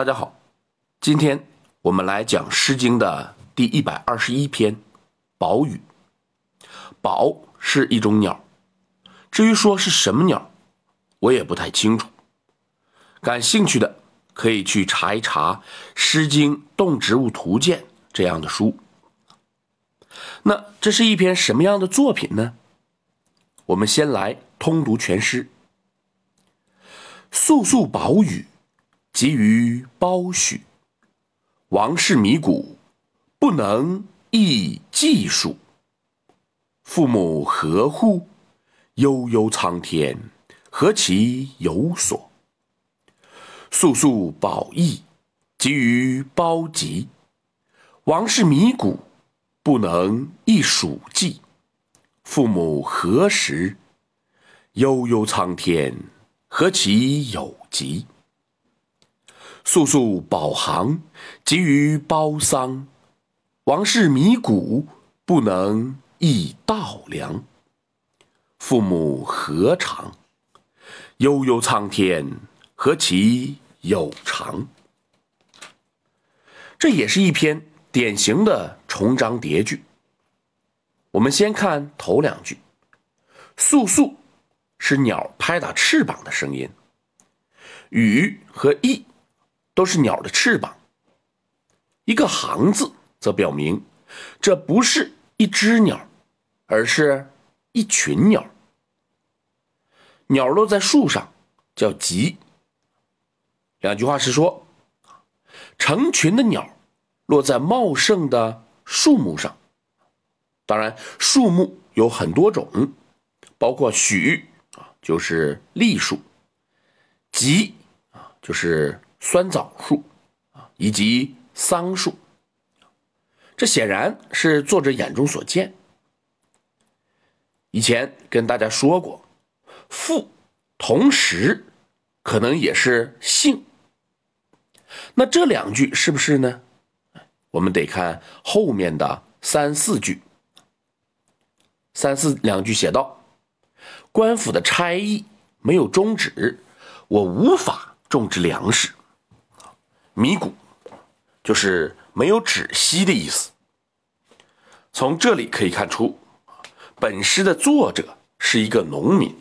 大家好，今天我们来讲《诗经》的第一百二十一篇《宝语》。宝是一种鸟，至于说是什么鸟，我也不太清楚。感兴趣的可以去查一查《诗经动植物图鉴》这样的书。那这是一篇什么样的作品呢？我们先来通读全诗：“肃肃宝语。”集于褒许，王室迷谷，不能易计数。父母何乎？悠悠苍天，何其有所？肃肃宝义，集于褒集。王室迷谷，不能易数计。父母何时？悠悠苍天，何其有极？肃肃宝行，急于包丧。王室迷谷，不能易稻粱。父母何长？悠悠苍天，何其有长？这也是一篇典型的重章叠句。我们先看头两句，“簌簌”是鸟拍打翅膀的声音，“羽”和“翼”。都是鸟的翅膀。一个“行”字，则表明这不是一只鸟，而是一群鸟。鸟落在树上叫集。两句话是说，成群的鸟落在茂盛的树木上。当然，树木有很多种，包括许啊，就是栗树；集啊，就是。酸枣树啊，以及桑树，这显然是作者眼中所见。以前跟大家说过，父同时可能也是姓。那这两句是不是呢？我们得看后面的三四句。三四两句写道：“官府的差役没有终止，我无法种植粮食。”迷谷，就是没有止息的意思。从这里可以看出，本诗的作者是一个农民。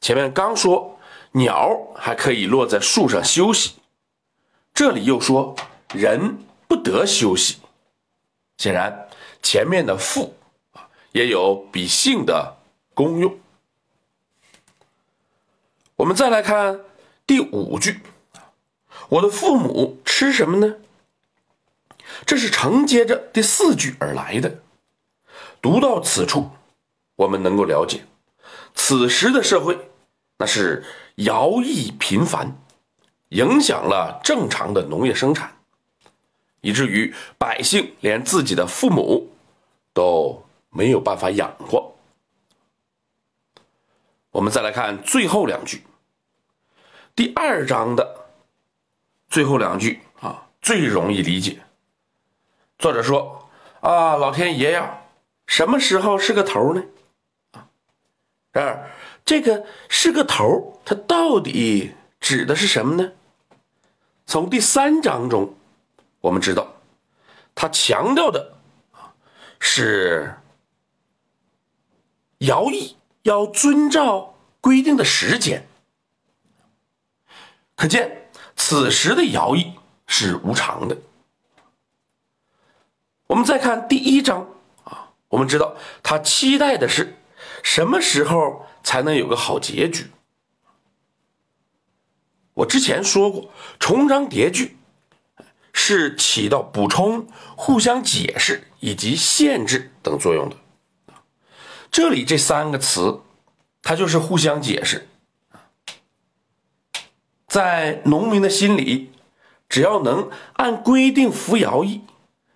前面刚说鸟还可以落在树上休息，这里又说人不得休息。显然，前面的赋啊也有比姓的功用。我们再来看第五句。我的父母吃什么呢？这是承接着第四句而来的。读到此处，我们能够了解，此时的社会那是徭役频繁，影响了正常的农业生产，以至于百姓连自己的父母都没有办法养活。我们再来看最后两句，第二章的。最后两句啊，最容易理解。作者说：“啊，老天爷呀，什么时候是个头呢？”啊，然而这个是个头，它到底指的是什么呢？从第三章中，我们知道，他强调的啊是徭役要遵照规定的时间，可见。此时的徭役是无常的。我们再看第一章啊，我们知道他期待的是什么时候才能有个好结局。我之前说过，重章叠句是起到补充、互相解释以及限制等作用的。这里这三个词，它就是互相解释。在农民的心里，只要能按规定服徭役，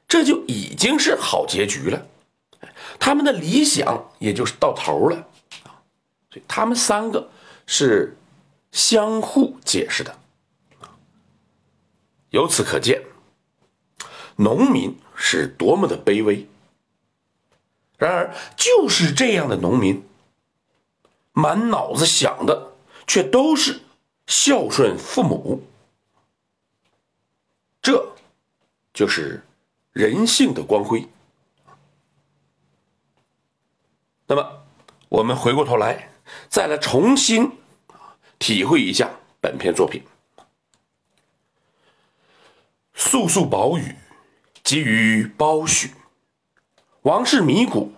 这就已经是好结局了。他们的理想也就是到头了！所以他们三个是相互解释的。由此可见，农民是多么的卑微。然而，就是这样的农民，满脑子想的却都是。孝顺父母，这就是人性的光辉。那么，我们回过头来，再来重新体会一下本篇作品。素素宝雨，急于包许。王室迷谷，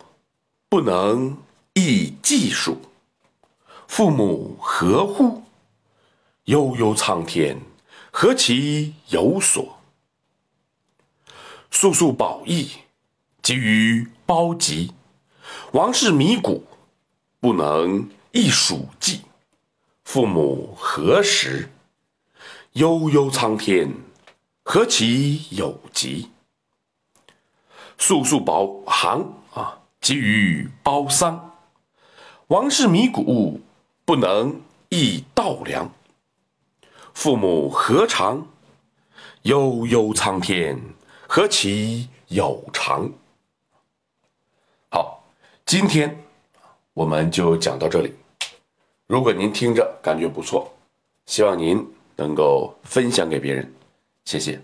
不能易计数。父母何乎？悠悠苍天，何其有所？素素宝义，急于包集。王室迷谷，不能一数计。父母何时？悠悠苍天，何其有极？速速保行啊，急于包丧。王室迷谷，不能一稻粮。父母何常？悠悠苍天，何其有长？好，今天我们就讲到这里。如果您听着感觉不错，希望您能够分享给别人，谢谢。